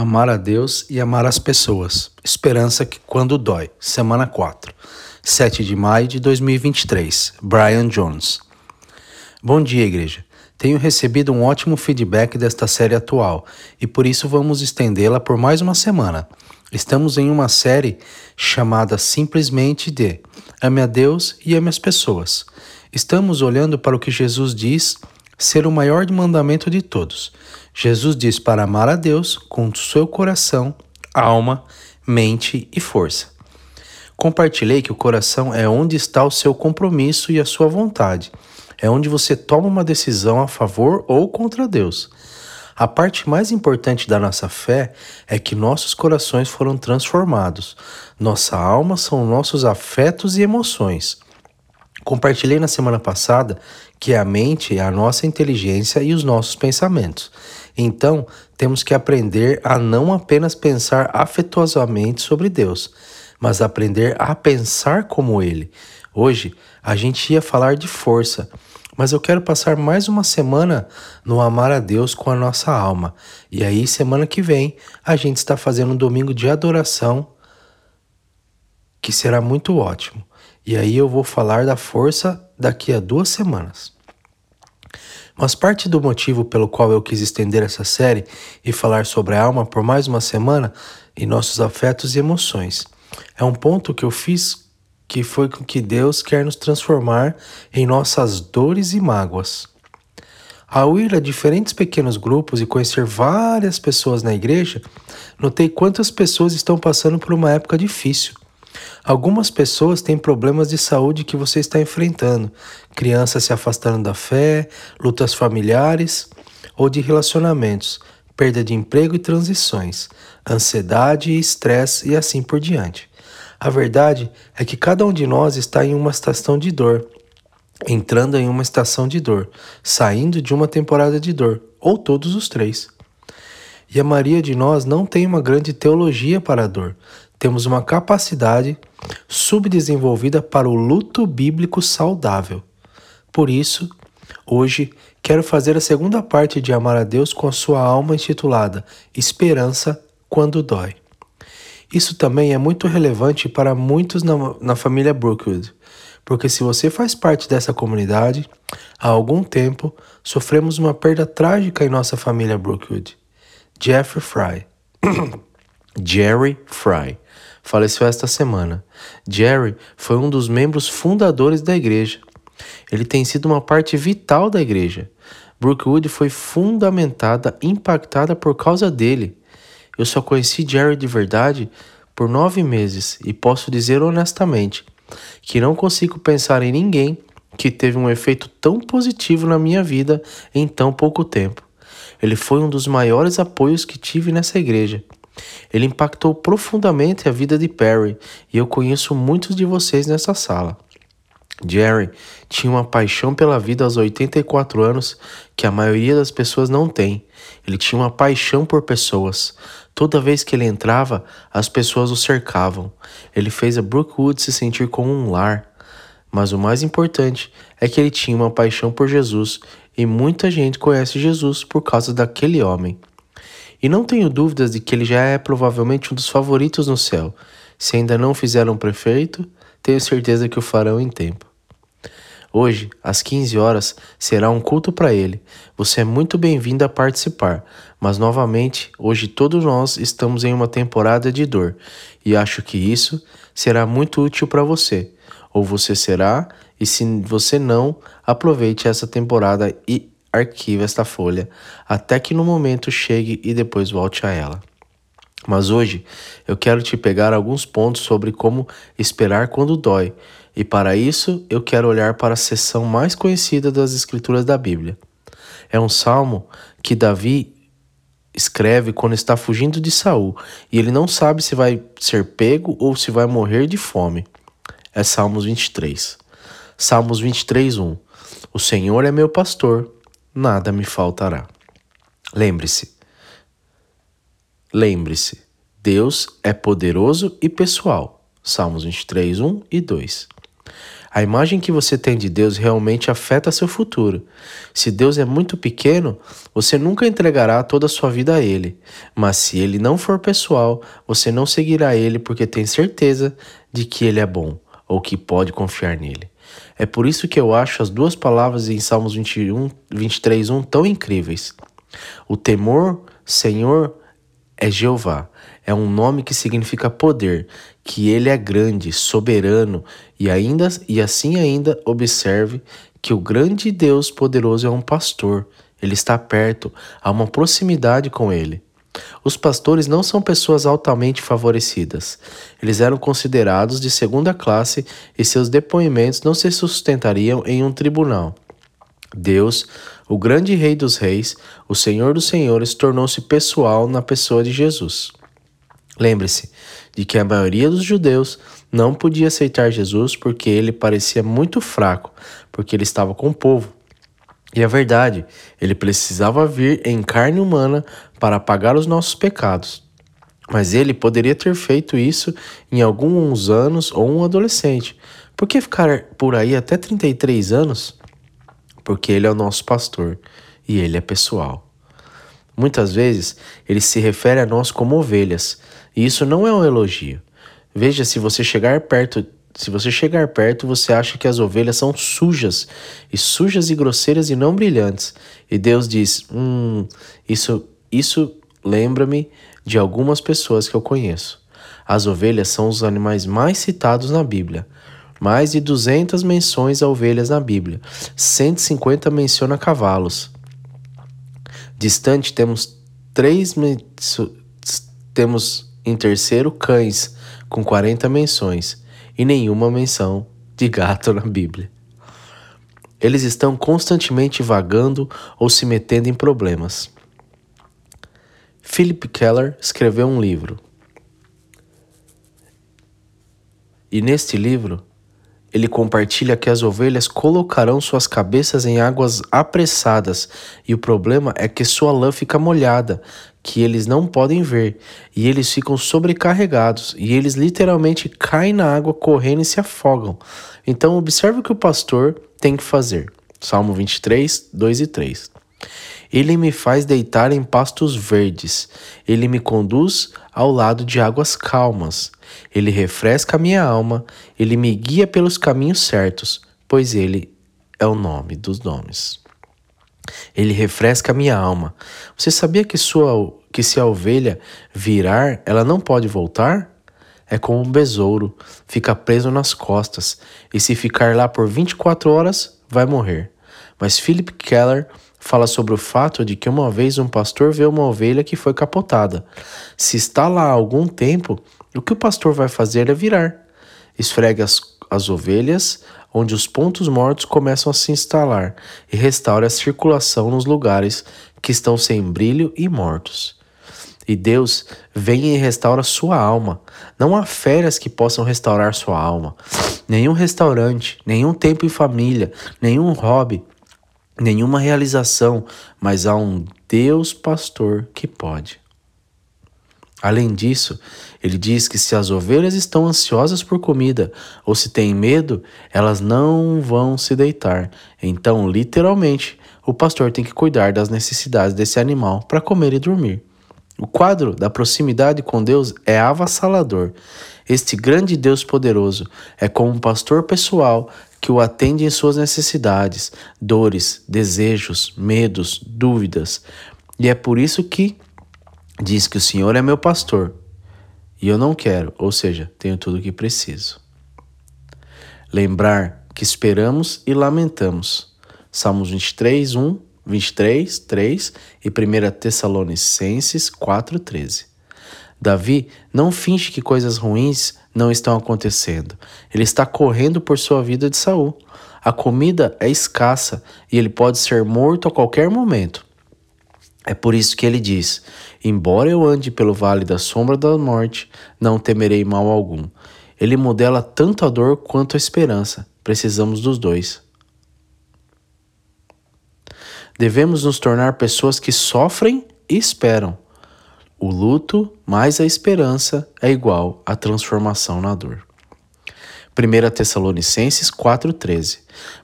Amar a Deus e amar as pessoas. Esperança que quando dói. Semana 4. 7 de maio de 2023. Brian Jones. Bom dia, igreja. Tenho recebido um ótimo feedback desta série atual e por isso vamos estendê-la por mais uma semana. Estamos em uma série chamada simplesmente de Ame a Deus e ame as pessoas. Estamos olhando para o que Jesus diz ser o maior mandamento de todos. Jesus diz para amar a Deus com seu coração, alma, mente e força. Compartilhei que o coração é onde está o seu compromisso e a sua vontade. É onde você toma uma decisão a favor ou contra Deus. A parte mais importante da nossa fé é que nossos corações foram transformados. Nossa alma são nossos afetos e emoções. Compartilhei na semana passada que a mente é a nossa inteligência e os nossos pensamentos. Então, temos que aprender a não apenas pensar afetuosamente sobre Deus, mas aprender a pensar como Ele. Hoje, a gente ia falar de força, mas eu quero passar mais uma semana no amar a Deus com a nossa alma. E aí, semana que vem, a gente está fazendo um domingo de adoração que será muito ótimo. E aí eu vou falar da força daqui a duas semanas. Mas parte do motivo pelo qual eu quis estender essa série e falar sobre a alma por mais uma semana e nossos afetos e emoções é um ponto que eu fiz que foi com que Deus quer nos transformar em nossas dores e mágoas. Ao ir a diferentes pequenos grupos e conhecer várias pessoas na igreja, notei quantas pessoas estão passando por uma época difícil Algumas pessoas têm problemas de saúde que você está enfrentando, crianças se afastando da fé, lutas familiares ou de relacionamentos, perda de emprego e transições, ansiedade estresse e assim por diante. A verdade é que cada um de nós está em uma estação de dor, entrando em uma estação de dor, saindo de uma temporada de dor, ou todos os três. E a maioria de nós não tem uma grande teologia para a dor, temos uma capacidade subdesenvolvida para o luto bíblico saudável. Por isso, hoje quero fazer a segunda parte de Amar a Deus com a sua alma intitulada Esperança quando dói. Isso também é muito relevante para muitos na, na família Brookwood, porque se você faz parte dessa comunidade, há algum tempo sofremos uma perda trágica em nossa família Brookwood. Jeffrey Fry. Jerry Fry faleceu esta semana. Jerry foi um dos membros fundadores da igreja. Ele tem sido uma parte vital da igreja. Brookwood foi fundamentada, impactada por causa dele. Eu só conheci Jerry de verdade por nove meses e posso dizer honestamente que não consigo pensar em ninguém que teve um efeito tão positivo na minha vida em tão pouco tempo. Ele foi um dos maiores apoios que tive nessa igreja. Ele impactou profundamente a vida de Perry e eu conheço muitos de vocês nessa sala. Jerry tinha uma paixão pela vida aos 84 anos que a maioria das pessoas não tem. Ele tinha uma paixão por pessoas. Toda vez que ele entrava, as pessoas o cercavam. Ele fez a Brookwood se sentir como um lar. Mas o mais importante é que ele tinha uma paixão por Jesus e muita gente conhece Jesus por causa daquele homem. E não tenho dúvidas de que ele já é provavelmente um dos favoritos no céu. Se ainda não fizeram prefeito, tenho certeza que o farão em tempo. Hoje, às 15 horas, será um culto para ele. Você é muito bem-vindo a participar, mas novamente, hoje todos nós estamos em uma temporada de dor e acho que isso será muito útil para você. Ou você será, e se você não, aproveite essa temporada e arquive esta folha até que no momento chegue e depois volte a ela. Mas hoje eu quero te pegar alguns pontos sobre como esperar quando dói, e para isso eu quero olhar para a seção mais conhecida das Escrituras da Bíblia. É um salmo que Davi escreve quando está fugindo de Saul e ele não sabe se vai ser pego ou se vai morrer de fome. É Salmos 23. Salmos 23, 1. O Senhor é meu pastor, nada me faltará. Lembre-se, lembre-se, Deus é poderoso e pessoal. Salmos 23, 1 e 2. A imagem que você tem de Deus realmente afeta seu futuro. Se Deus é muito pequeno, você nunca entregará toda a sua vida a Ele. Mas se Ele não for pessoal, você não seguirá Ele porque tem certeza de que Ele é bom ou que pode confiar nele. É por isso que eu acho as duas palavras em Salmos 21, 23, 1 tão incríveis. O temor, Senhor, é Jeová. É um nome que significa poder, que ele é grande, soberano e ainda e assim ainda observe que o grande Deus poderoso é um pastor. Ele está perto, há uma proximidade com ele. Os pastores não são pessoas altamente favorecidas. Eles eram considerados de segunda classe e seus depoimentos não se sustentariam em um tribunal. Deus, o grande Rei dos Reis, o Senhor dos Senhores, tornou-se pessoal na pessoa de Jesus. Lembre-se de que a maioria dos judeus não podia aceitar Jesus porque ele parecia muito fraco, porque ele estava com o povo. E é verdade, ele precisava vir em carne humana para pagar os nossos pecados. Mas ele poderia ter feito isso em alguns anos ou um adolescente. Por que ficar por aí até 33 anos? Porque ele é o nosso pastor e ele é pessoal. Muitas vezes ele se refere a nós como ovelhas, e isso não é um elogio. Veja se você chegar perto, se você chegar perto, você acha que as ovelhas são sujas, e sujas e grosseiras e não brilhantes. E Deus diz: "Hum, isso isso lembra-me de algumas pessoas que eu conheço. As ovelhas são os animais mais citados na Bíblia. Mais de 200 menções a ovelhas na Bíblia. 150 menciona cavalos. Distante temos três temos em terceiro cães com 40 menções e nenhuma menção de gato na Bíblia. Eles estão constantemente vagando ou se metendo em problemas. Philip Keller escreveu um livro. E neste livro, ele compartilha que as ovelhas colocarão suas cabeças em águas apressadas, e o problema é que sua lã fica molhada, que eles não podem ver, e eles ficam sobrecarregados, e eles literalmente caem na água correndo e se afogam. Então, observe o que o pastor tem que fazer. Salmo 23, 2 e 3. Ele me faz deitar em pastos verdes, ele me conduz ao lado de águas calmas. Ele refresca a minha alma, ele me guia pelos caminhos certos, pois ele é o nome dos nomes. Ele refresca a minha alma. Você sabia que, sua, que se a ovelha virar, ela não pode voltar? É como um besouro, fica preso nas costas, e se ficar lá por 24 horas, vai morrer. Mas Philip Keller fala sobre o fato de que uma vez um pastor vê uma ovelha que foi capotada. Se está lá há algum tempo, o que o pastor vai fazer é virar. Esfrega as, as ovelhas onde os pontos mortos começam a se instalar e restaura a circulação nos lugares que estão sem brilho e mortos. E Deus vem e restaura sua alma. Não há férias que possam restaurar sua alma. Nenhum restaurante, nenhum tempo em família, nenhum hobby, nenhuma realização, mas há um Deus pastor que pode. Além disso, ele diz que se as ovelhas estão ansiosas por comida ou se têm medo, elas não vão se deitar. Então, literalmente, o pastor tem que cuidar das necessidades desse animal para comer e dormir. O quadro da proximidade com Deus é avassalador. Este grande Deus poderoso é como um pastor pessoal que o atende em suas necessidades, dores, desejos, medos, dúvidas. E é por isso que diz que o Senhor é meu pastor e eu não quero, ou seja, tenho tudo o que preciso. Lembrar que esperamos e lamentamos. Salmos 23, 1, 23, 3 e 1 Tessalonicenses 4, 13. Davi não finge que coisas ruins não estão acontecendo. Ele está correndo por sua vida de Saul. A comida é escassa e ele pode ser morto a qualquer momento. É por isso que ele diz: Embora eu ande pelo vale da sombra da morte, não temerei mal algum. Ele modela tanto a dor quanto a esperança. Precisamos dos dois. Devemos nos tornar pessoas que sofrem e esperam. O luto mais a esperança é igual à transformação na dor. 1 Tessalonicenses 4,13.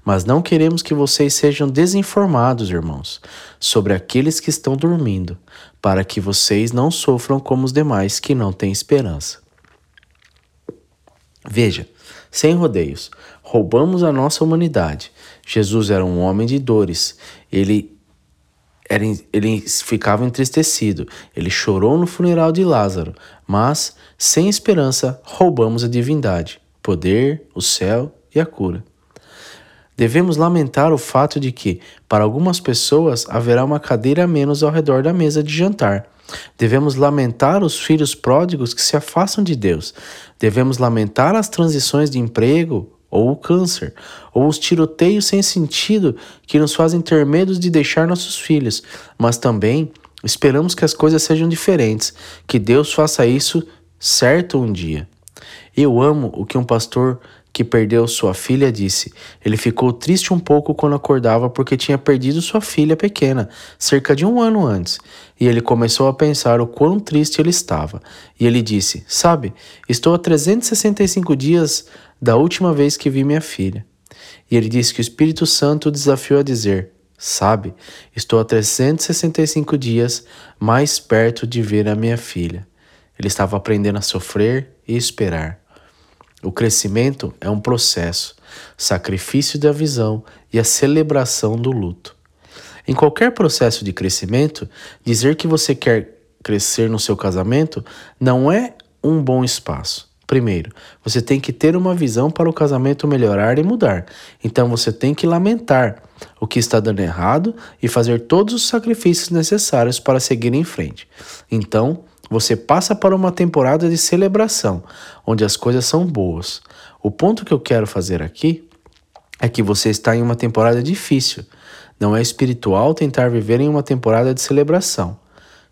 Mas não queremos que vocês sejam desinformados, irmãos, sobre aqueles que estão dormindo, para que vocês não sofram como os demais que não têm esperança. Veja, sem rodeios, roubamos a nossa humanidade. Jesus era um homem de dores. Ele era, ele ficava entristecido. Ele chorou no funeral de Lázaro, mas, sem esperança, roubamos a divindade, poder, o céu e a cura. Devemos lamentar o fato de que, para algumas pessoas, haverá uma cadeira a menos ao redor da mesa de jantar. Devemos lamentar os filhos pródigos que se afastam de Deus. Devemos lamentar as transições de emprego ou o câncer, ou os tiroteios sem sentido que nos fazem ter medo de deixar nossos filhos, mas também esperamos que as coisas sejam diferentes, que Deus faça isso certo um dia. Eu amo o que um pastor que perdeu sua filha disse. Ele ficou triste um pouco quando acordava porque tinha perdido sua filha pequena, cerca de um ano antes. E ele começou a pensar o quão triste ele estava. E ele disse: Sabe, estou há 365 dias da última vez que vi minha filha. E ele disse que o Espírito Santo o desafiou a dizer: Sabe, estou há 365 dias mais perto de ver a minha filha. Ele estava aprendendo a sofrer e esperar. O crescimento é um processo, sacrifício da visão e a celebração do luto. Em qualquer processo de crescimento, dizer que você quer crescer no seu casamento não é um bom espaço. Primeiro, você tem que ter uma visão para o casamento melhorar e mudar. Então você tem que lamentar o que está dando errado e fazer todos os sacrifícios necessários para seguir em frente. Então, você passa para uma temporada de celebração, onde as coisas são boas. O ponto que eu quero fazer aqui é que você está em uma temporada difícil. Não é espiritual tentar viver em uma temporada de celebração.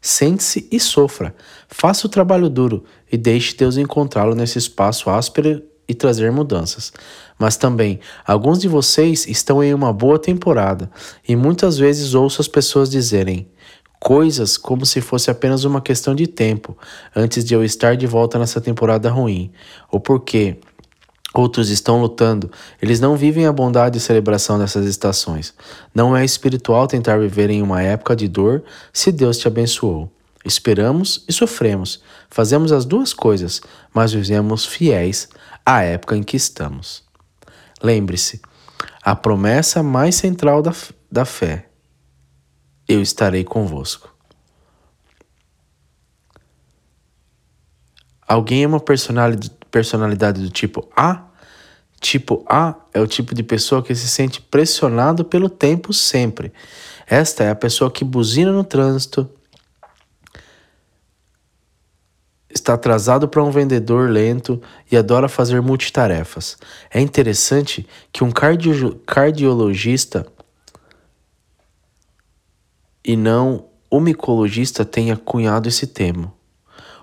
Sente-se e sofra. Faça o trabalho duro e deixe Deus encontrá-lo nesse espaço áspero e trazer mudanças. Mas também, alguns de vocês estão em uma boa temporada e muitas vezes ouço as pessoas dizerem: coisas como se fosse apenas uma questão de tempo antes de eu estar de volta nessa temporada ruim, ou porque outros estão lutando, eles não vivem a bondade e celebração dessas estações. Não é espiritual tentar viver em uma época de dor se Deus te abençoou. Esperamos e sofremos, fazemos as duas coisas, mas vivemos fiéis à época em que estamos. Lembre-se, a promessa mais central da, da fé eu estarei convosco. Alguém é uma personalidade do tipo A? Tipo A é o tipo de pessoa que se sente pressionado pelo tempo sempre. Esta é a pessoa que buzina no trânsito, está atrasado para um vendedor lento e adora fazer multitarefas. É interessante que um cardio cardiologista e não o micologista tenha cunhado esse termo.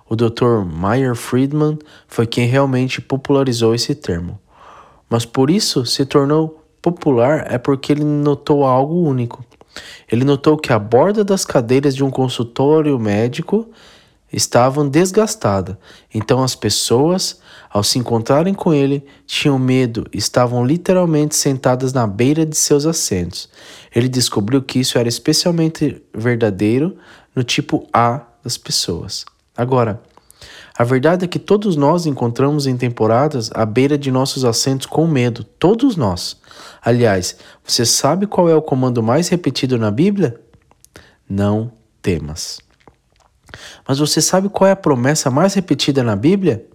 O Dr. Meyer Friedman foi quem realmente popularizou esse termo. Mas por isso se tornou popular é porque ele notou algo único. Ele notou que a borda das cadeiras de um consultório médico estavam desgastadas. Então as pessoas, ao se encontrarem com ele, tinham medo, estavam literalmente sentadas na beira de seus assentos. Ele descobriu que isso era especialmente verdadeiro no tipo A das pessoas. Agora, a verdade é que todos nós encontramos em temporadas à beira de nossos assentos com medo, todos nós. Aliás, você sabe qual é o comando mais repetido na Bíblia? Não temas. Mas você sabe qual é a promessa mais repetida na Bíblia?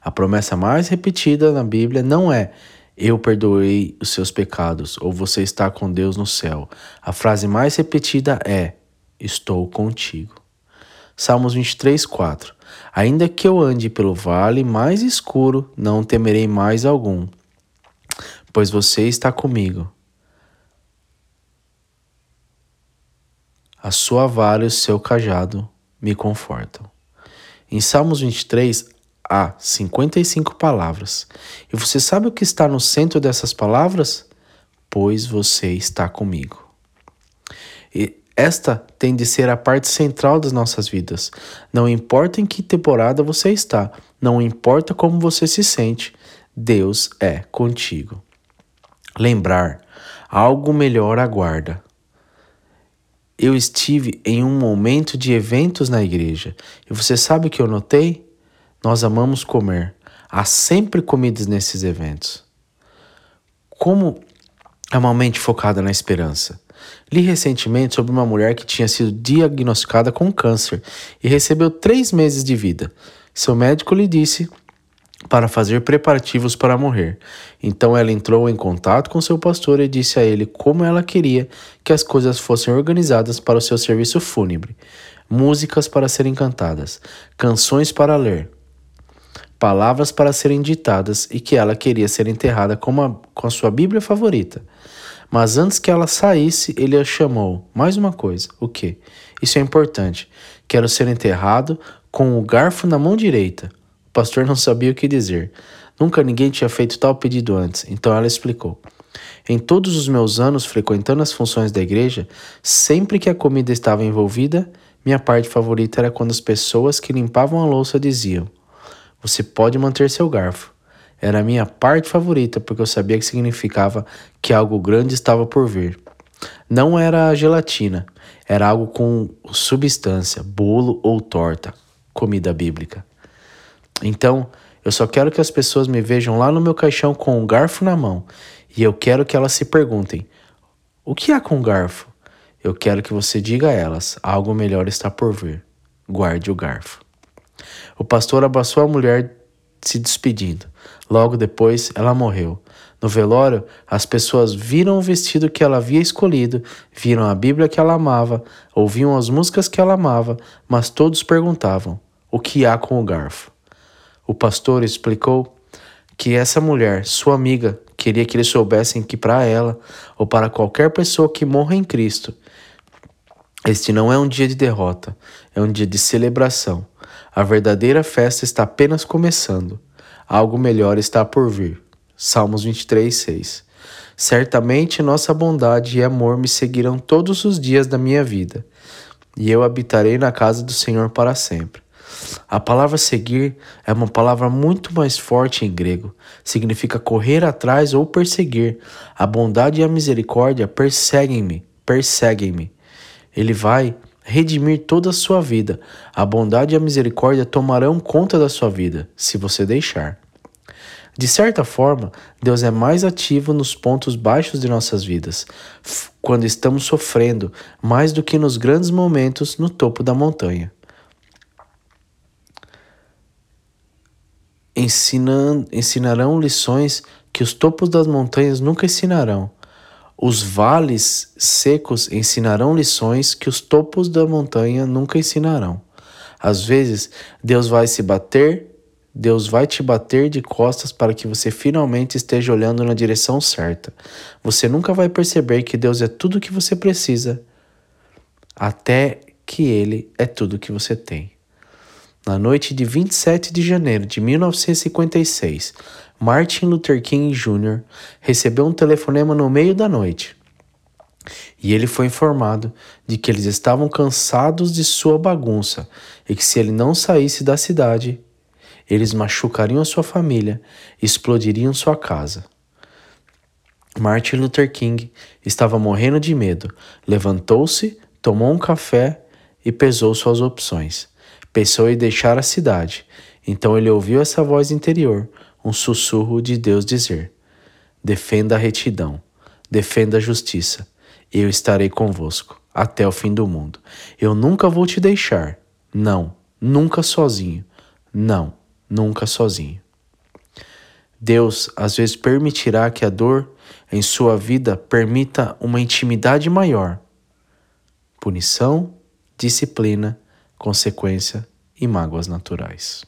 A promessa mais repetida na Bíblia não é eu perdoei os seus pecados ou você está com Deus no céu. A frase mais repetida é estou contigo. Salmos 23, 4. Ainda que eu ande pelo vale mais escuro, não temerei mais algum, pois você está comigo. A sua vara e o seu cajado me confortam. Em Salmos 23 há 55 palavras. E você sabe o que está no centro dessas palavras? Pois você está comigo. E esta tem de ser a parte central das nossas vidas. Não importa em que temporada você está, não importa como você se sente, Deus é contigo. Lembrar, algo melhor aguarda. Eu estive em um momento de eventos na igreja e você sabe o que eu notei? Nós amamos comer. Há sempre comidas nesses eventos. Como é uma mente focada na esperança? Li recentemente sobre uma mulher que tinha sido diagnosticada com câncer e recebeu três meses de vida. Seu médico lhe disse para fazer preparativos para morrer. Então ela entrou em contato com seu pastor e disse a ele como ela queria que as coisas fossem organizadas para o seu serviço fúnebre: músicas para serem cantadas, canções para ler, palavras para serem ditadas e que ela queria ser enterrada com, uma, com a sua Bíblia favorita. Mas antes que ela saísse, ele a chamou. Mais uma coisa. O que? Isso é importante. Quero ser enterrado com o garfo na mão direita. O pastor não sabia o que dizer. Nunca ninguém tinha feito tal pedido antes, então ela explicou. Em todos os meus anos frequentando as funções da igreja, sempre que a comida estava envolvida, minha parte favorita era quando as pessoas que limpavam a louça diziam: você pode manter seu garfo. Era a minha parte favorita porque eu sabia que significava que algo grande estava por vir. Não era gelatina, era algo com substância, bolo ou torta, comida bíblica. Então, eu só quero que as pessoas me vejam lá no meu caixão com um garfo na mão e eu quero que elas se perguntem: o que há com o garfo? Eu quero que você diga a elas: algo melhor está por vir. Guarde o garfo. O pastor abraçou a mulher se despedindo. Logo depois, ela morreu. No velório, as pessoas viram o vestido que ela havia escolhido, viram a Bíblia que ela amava, ouviam as músicas que ela amava, mas todos perguntavam: o que há com o garfo? O pastor explicou que essa mulher, sua amiga, queria que eles soubessem que para ela ou para qualquer pessoa que morra em Cristo, este não é um dia de derrota, é um dia de celebração. A verdadeira festa está apenas começando. Algo melhor está por vir. Salmos 23, 6. Certamente nossa bondade e amor me seguirão todos os dias da minha vida, e eu habitarei na casa do Senhor para sempre. A palavra seguir é uma palavra muito mais forte em grego. Significa correr atrás ou perseguir. A bondade e a misericórdia perseguem-me, perseguem-me. Ele vai redimir toda a sua vida. A bondade e a misericórdia tomarão conta da sua vida, se você deixar. De certa forma, Deus é mais ativo nos pontos baixos de nossas vidas, quando estamos sofrendo, mais do que nos grandes momentos no topo da montanha. Ensinam, ensinarão lições que os topos das montanhas nunca ensinarão os vales secos ensinarão lições que os topos da montanha nunca ensinarão. Às vezes, Deus vai se bater, Deus vai te bater de costas para que você finalmente esteja olhando na direção certa. Você nunca vai perceber que Deus é tudo o que você precisa, até que Ele é tudo o que você tem. Na noite de 27 de janeiro de 1956, Martin Luther King Jr. recebeu um telefonema no meio da noite. E ele foi informado de que eles estavam cansados de sua bagunça e que se ele não saísse da cidade, eles machucariam a sua família e explodiriam sua casa. Martin Luther King estava morrendo de medo. Levantou-se, tomou um café e pesou suas opções. Pensou em deixar a cidade. Então ele ouviu essa voz interior, um sussurro de Deus dizer: Defenda a retidão, defenda a justiça, eu estarei convosco até o fim do mundo. Eu nunca vou te deixar. Não, nunca sozinho. Não, nunca sozinho. Deus às vezes permitirá que a dor em sua vida permita uma intimidade maior. Punição, disciplina, consequência e mágoas naturais.